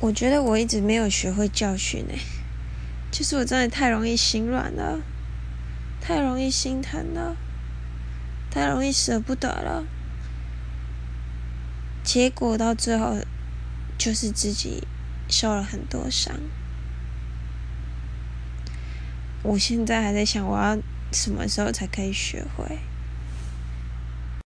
我觉得我一直没有学会教训诶，就是我真的太容易心软了，太容易心疼了，太容易舍不得了，结果到最后就是自己受了很多伤。我现在还在想，我要什么时候才可以学会？